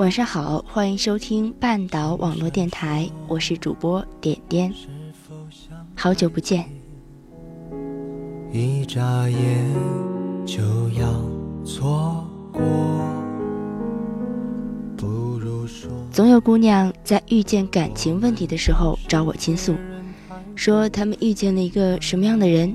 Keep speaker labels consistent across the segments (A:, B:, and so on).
A: 晚上好，欢迎收听半岛网络电台，我是主播点点。好久不见，
B: 一眨眼就要错过。不如说，
A: 总有姑娘在遇见感情问题的时候找我倾诉，说他们遇见了一个什么样的人，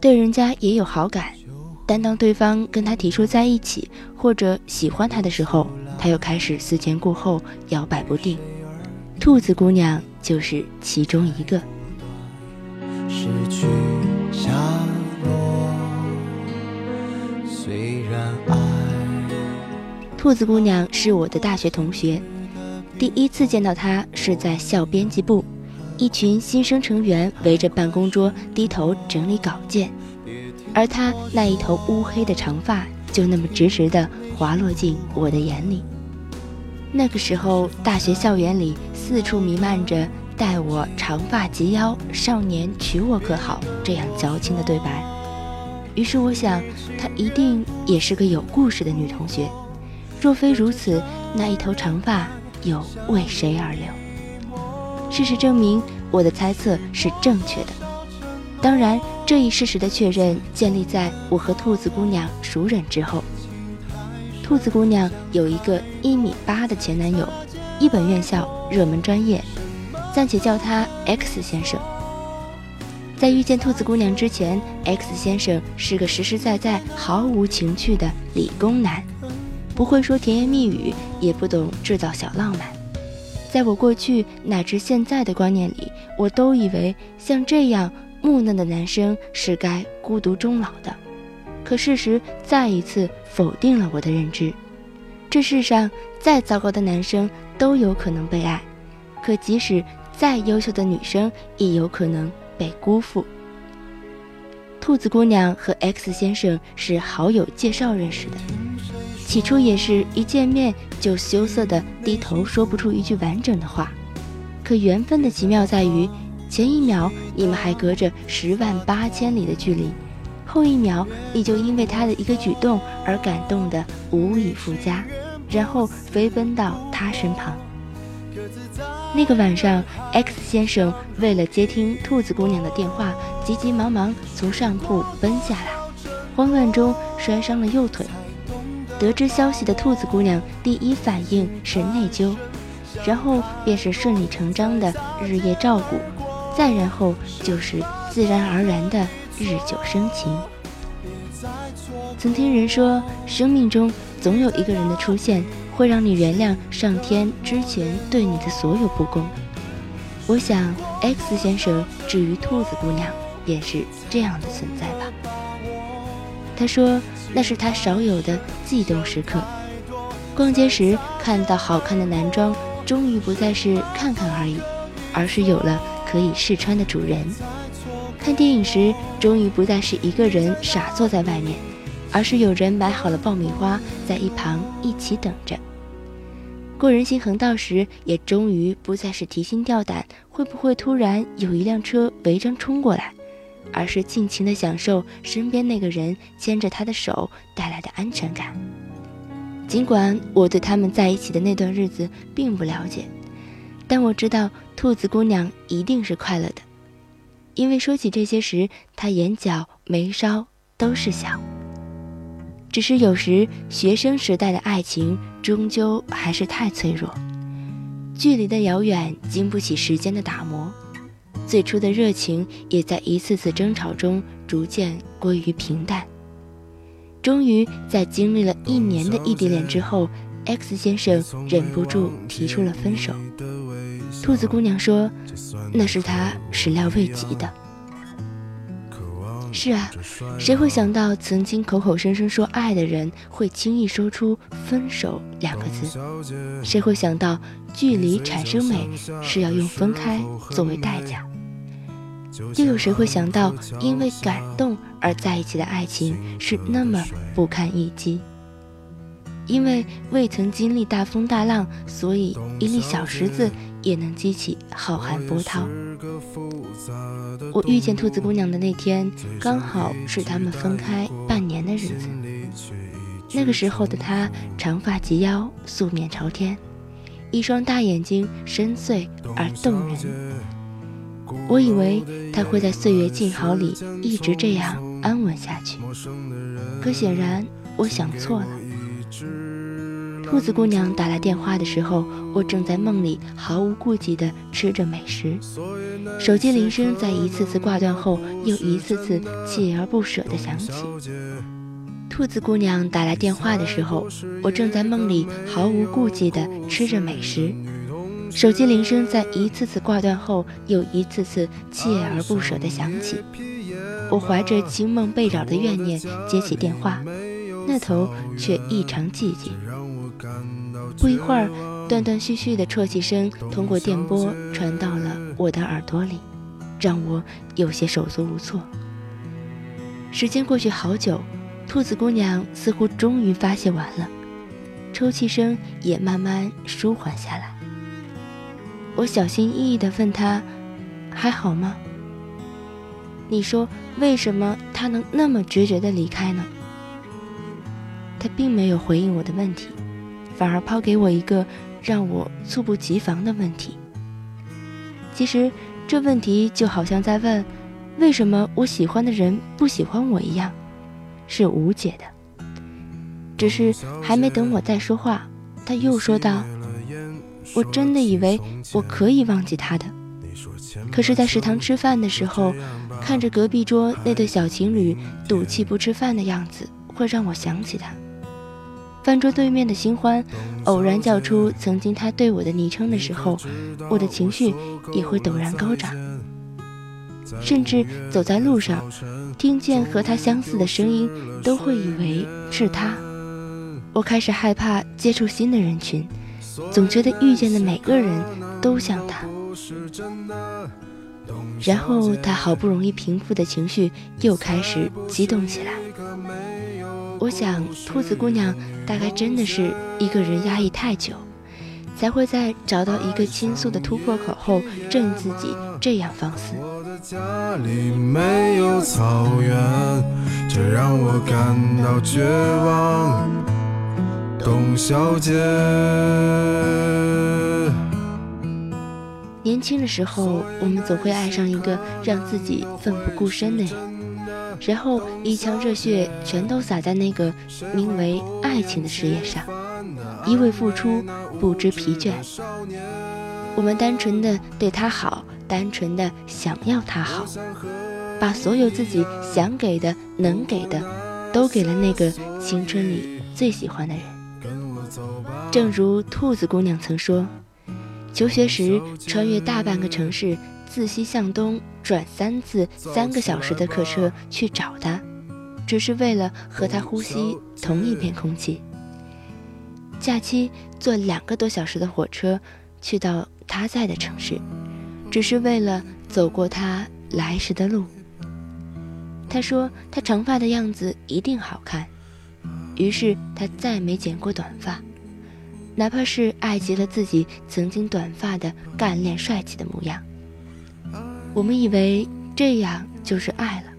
A: 对人家也有好感，但当对方跟她提出在一起或者喜欢她的时候，他又开始思前顾后，摇摆不定。兔子姑娘就是其中一个。
B: 失去下落，虽然爱
A: 兔子姑娘是我的大学同学，第一次见到她是在校编辑部，一群新生成员围着办公桌低头整理稿件，而她那一头乌黑的长发就那么直直的滑落进我的眼里。那个时候，大学校园里四处弥漫着“待我长发及腰，少年娶我可好”这样矫情的对白。于是我想，她一定也是个有故事的女同学。若非如此，那一头长发又为谁而留？事实证明，我的猜测是正确的。当然，这一事实的确认建立在我和兔子姑娘熟稔之后。兔子姑娘有一个一米八的前男友，一本院校，热门专业，暂且叫他 X 先生。在遇见兔子姑娘之前，X 先生是个实实在在、毫无情趣的理工男，不会说甜言蜜语，也不懂制造小浪漫。在我过去乃至现在的观念里，我都以为像这样木讷的男生是该孤独终老的。可事实再一次否定了我的认知，这世上再糟糕的男生都有可能被爱，可即使再优秀的女生也有可能被辜负。兔子姑娘和 X 先生是好友介绍认识的，起初也是一见面就羞涩的低头说不出一句完整的话，可缘分的奇妙在于，前一秒你们还隔着十万八千里的距离。后一秒，你就因为他的一个举动而感动得无以复加，然后飞奔到他身旁。那个晚上，X 先生为了接听兔子姑娘的电话，急急忙忙从上铺奔下来，慌乱中摔伤了右腿。得知消息的兔子姑娘第一反应是内疚，然后便是顺理成章的日夜照顾，再然后就是自然而然的。日久生情。曾听人说，生命中总有一个人的出现，会让你原谅上天之前对你的所有不公。我想，X 先生至于兔子姑娘，便是这样的存在吧。他说，那是他少有的悸动时刻。逛街时看到好看的男装，终于不再是看看而已，而是有了可以试穿的主人。看电影时，终于不再是一个人傻坐在外面，而是有人买好了爆米花，在一旁一起等着。过人行横道时，也终于不再是提心吊胆会不会突然有一辆车违章冲过来，而是尽情的享受身边那个人牵着他的手带来的安全感。尽管我对他们在一起的那段日子并不了解，但我知道兔子姑娘一定是快乐的。因为说起这些时，他眼角眉梢都是笑。只是有时学生时代的爱情终究还是太脆弱，距离的遥远经不起时间的打磨，最初的热情也在一次次争吵中逐渐归于平淡。终于在经历了一年的异地恋之后，X 先生忍不住提出了分手。兔子姑娘说：“那是她始料未及的。”是啊，谁会想到曾经口口声声说爱的人会轻易说出分手两个字？谁会想到距离产生美是要用分开作为代价？又有谁会想到因为感动而在一起的爱情是那么不堪一击？因为未曾经历大风大浪，所以一粒小石子也能激起浩瀚波涛。我遇见兔子姑娘的那天，刚好是他们分开半年的日子。那个时候的她，长发及腰，素面朝天，一双大眼睛深邃而动人。我以为她会在岁月静好里一直这样安稳下去，可显然我想错了。兔子姑娘打来电话的时候，我正在梦里毫无顾忌地吃着美食。手机铃声在一次次挂断后，又一次次锲而不舍地响起。兔子姑娘打来电话的时候，我正在梦里毫无顾忌地吃着美食。手机铃声在一次次挂断后，又一次次锲而不舍地响起。我怀着惊梦被扰的怨念接起电话，那头却异常寂静。不一会儿，断断续续的啜泣声通过电波传到了我的耳朵里，让我有些手足无措。时间过去好久，兔子姑娘似乎终于发泄完了，抽泣声也慢慢舒缓下来。我小心翼翼地问她：“还好吗？”你说为什么他能那么决绝地离开呢？他并没有回应我的问题。反而抛给我一个让我猝不及防的问题。其实这问题就好像在问，为什么我喜欢的人不喜欢我一样，是无解的。只是还没等我再说话，他又说道：“我真的以为我可以忘记他的，可是，在食堂吃饭的时候，看着隔壁桌那对小情侣赌气不吃饭的样子，会让我想起他。”饭桌对面的新欢，偶然叫出曾经他对我的昵称的时候，我的情绪也会陡然高涨。甚至走在路上，听见和他相似的声音，都会以为是他。我开始害怕接触新的人群，总觉得遇见的每个人都像他。然后他好不容易平复的情绪又开始激动起来。我想，兔子姑娘大概真的是一个人压抑太久，才会在找到一个倾诉的突破口后，正自己这样放肆。董小姐。年轻的时候，我们总会爱上一个让自己奋不顾身的人。然后一腔热血全都洒在那个名为爱情的事业上，一味付出，不知疲倦。我们单纯的对他好，单纯的想要他好，把所有自己想给的、能给的，都给了那个青春里最喜欢的人。正如兔子姑娘曾说，求学时穿越大半个城市。自西向东转三次三个小时的客车去找他，只是为了和他呼吸同一片空气。假期坐两个多小时的火车去到他在的城市，只是为了走过他来时的路。他说他长发的样子一定好看，于是他再没剪过短发，哪怕是爱极了自己曾经短发的干练帅气的模样。我们以为这样就是爱了。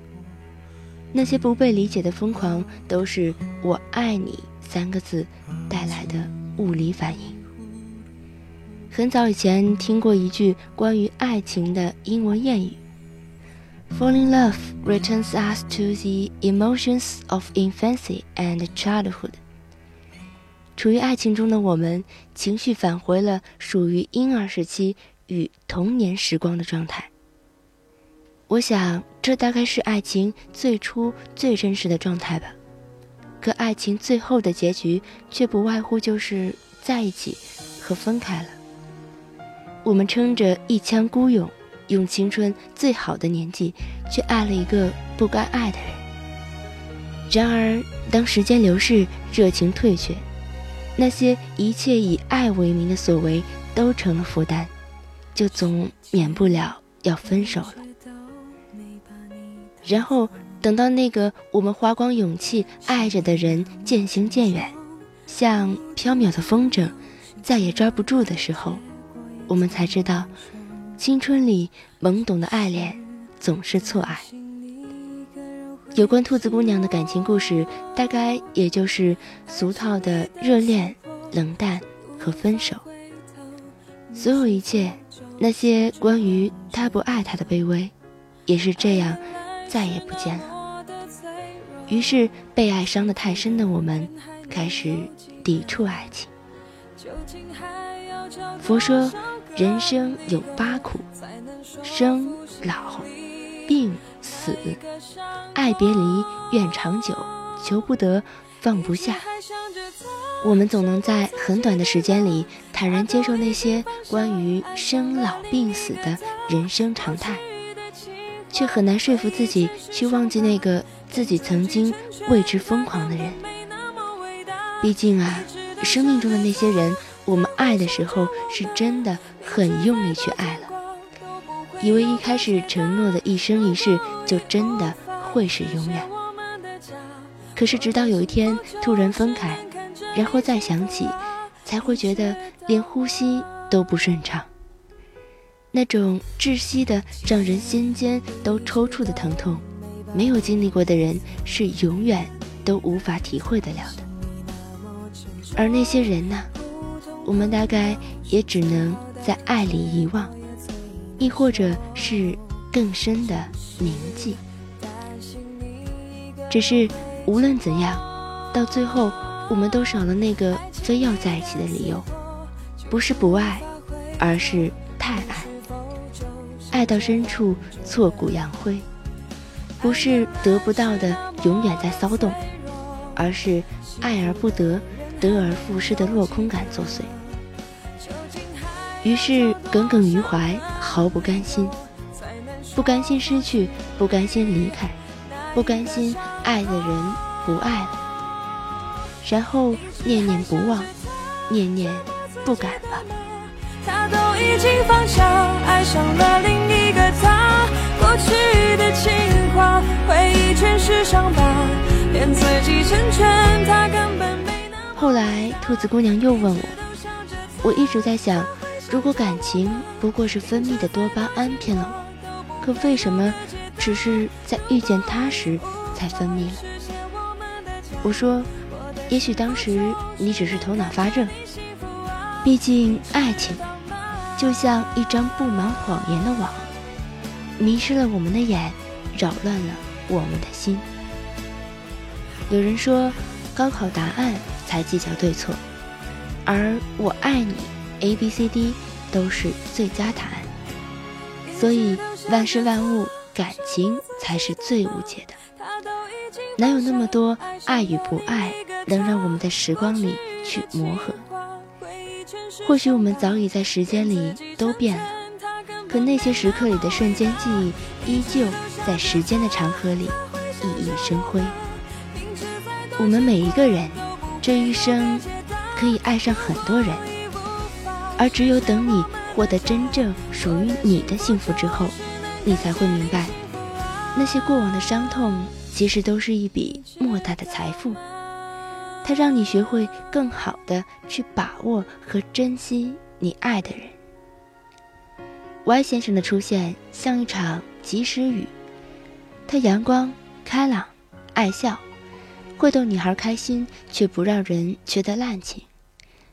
A: 那些不被理解的疯狂，都是“我爱你”三个字带来的物理反应。很早以前听过一句关于爱情的英文谚语：“Falling love returns us to the emotions of infancy and childhood。”处于爱情中的我们，情绪返回了属于婴儿时期与童年时光的状态。我想，这大概是爱情最初最真实的状态吧。可爱情最后的结局，却不外乎就是在一起和分开了。我们撑着一腔孤勇，用青春最好的年纪，去爱了一个不该爱的人。然而，当时间流逝，热情退却，那些一切以爱为名的所为，都成了负担，就总免不了要分手了。然后等到那个我们花光勇气爱着的人渐行渐远，像飘渺的风筝，再也抓不住的时候，我们才知道，青春里懵懂的爱恋总是错爱。有关兔子姑娘的感情故事，大概也就是俗套的热恋、冷淡和分手。所有一切，那些关于他不爱她的卑微，也是这样。再也不见了。于是，被爱伤得太深的我们，开始抵触爱情。佛说，人生有八苦：生、老、病、死。爱别离，怨长久，求不得，放不下。我们总能在很短的时间里，坦然接受那些关于生老病死的人生常态。却很难说服自己去忘记那个自己曾经为之疯狂的人。毕竟啊，生命中的那些人，我们爱的时候是真的很用力去爱了，以为一开始承诺的一生一世就真的会是永远。可是直到有一天突然分开，然后再想起，才会觉得连呼吸都不顺畅。那种窒息的、让人心间都抽搐的疼痛，没有经历过的人是永远都无法体会得了的。而那些人呢，我们大概也只能在爱里遗忘，亦或者是更深的铭记。只是无论怎样，到最后我们都少了那个非要在一起的理由，不是不爱，而是太爱。爱到深处，挫骨扬灰，不是得不到的永远在骚动，而是爱而不得，得而复失的落空感作祟。于是耿耿于怀，毫不甘心，不甘心失去，不甘心离开，不甘心爱的人不爱了，然后念念不忘，念念不敢了。他都已经放下，爱上了另一个他。过去的情话，回忆全是伤疤，骗自己成全他根本没那后来，兔子姑娘又问我，我一直在想，如果感情不过是分泌的多巴胺骗了我，可为什么只是在遇见他时才分泌了？我说，也许当时你只是头脑发热，毕竟爱情。就像一张布满谎言的网，迷失了我们的眼，扰乱了我们的心。有人说，高考答案才计较对错，而我爱你，A B C D 都是最佳答案。所以万事万物，感情才是最无解的。哪有那么多爱与不爱，能让我们在时光里去磨合？或许我们早已在时间里都变了，可那些时刻里的瞬间记忆，依旧在时间的长河里熠熠生辉。我们每一个人，这一生可以爱上很多人，而只有等你获得真正属于你的幸福之后，你才会明白，那些过往的伤痛，其实都是一笔莫大的财富。它让你学会更好的去把握和珍惜你爱的人。Y 先生的出现像一场及时雨，他阳光开朗，爱笑，会逗女孩开心，却不让人觉得滥情，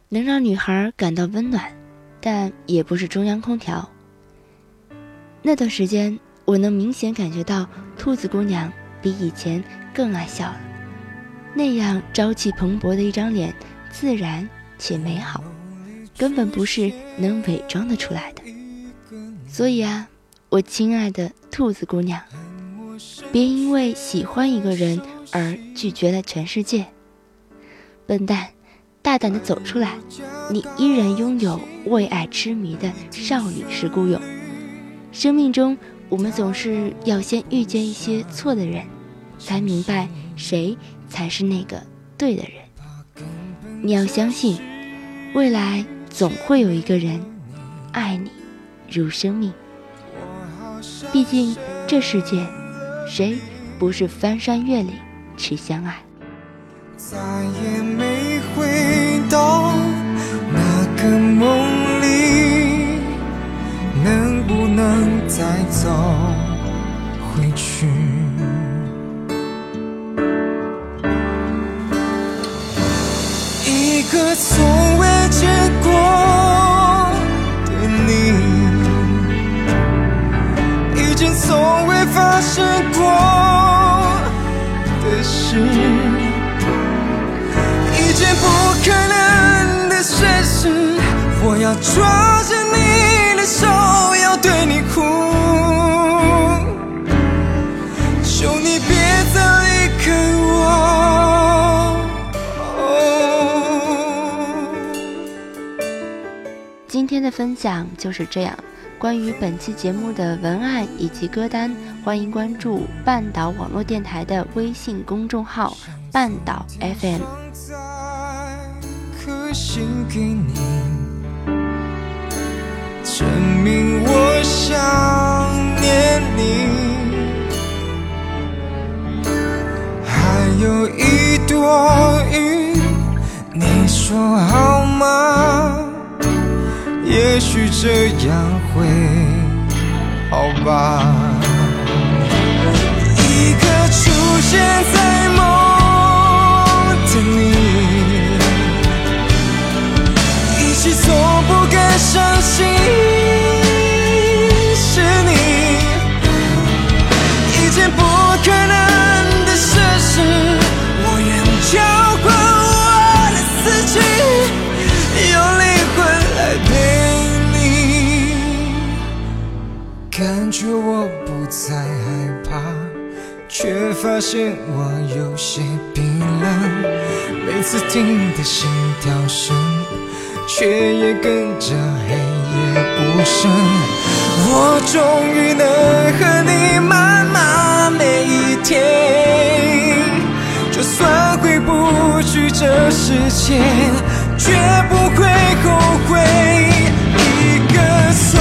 A: 能让女孩感到温暖，但也不是中央空调。那段时间，我能明显感觉到兔子姑娘比以前更爱笑了。那样朝气蓬勃的一张脸，自然且美好，根本不是能伪装的出来的。所以啊，我亲爱的兔子姑娘，别因为喜欢一个人而拒绝了全世界。笨蛋，大胆的走出来，你依然拥有为爱痴迷的少女式孤勇。生命中，我们总是要先遇见一些错的人，才明白谁才是那个对的人。你要相信，未来总会有一个人爱你如生命。毕竟这世界，谁不是翻山越岭去相爱？
B: 再也没回到那个梦里，能不能再走个从未见过的你，一件从未发生过的事。一件不可能的事实，我要抓着你的手，
A: 今天的分享就是这样。关于本期节目的文案以及歌单，欢迎关注半岛网络电台的微信公众号“半岛 FM”。
B: 给你，证明我想念你。还有一朵云，你说好吗？也许这样会好吧。一个出现在深，却也跟着黑夜不深。我终于能和你慢慢每一天，就算回不去这世界，绝不会后悔。一个从